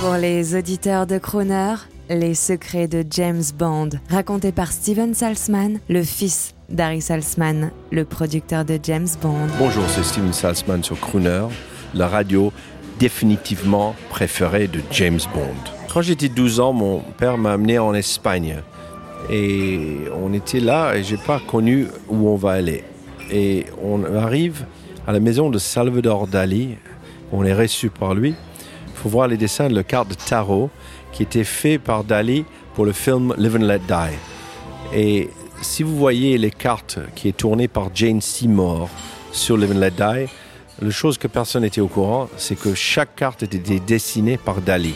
Pour les auditeurs de Crooner, les secrets de James Bond, racontés par Steven Salzman, le fils d'Harry Salzman, le producteur de James Bond. Bonjour, c'est Steven Salzman sur Crooner, la radio définitivement préférée de James Bond. Quand j'étais 12 ans, mon père m'a amené en Espagne. Et on était là et j'ai pas connu où on va aller. Et on arrive à la maison de Salvador Dali. On est reçu par lui. Faut voir les dessins de la carte de tarot qui était fait par Dali pour le film Live and Let Die. Et si vous voyez les cartes qui est tournées par Jane Seymour sur Live and Let Die, la chose que personne n'était au courant, c'est que chaque carte était dessinée par Dali.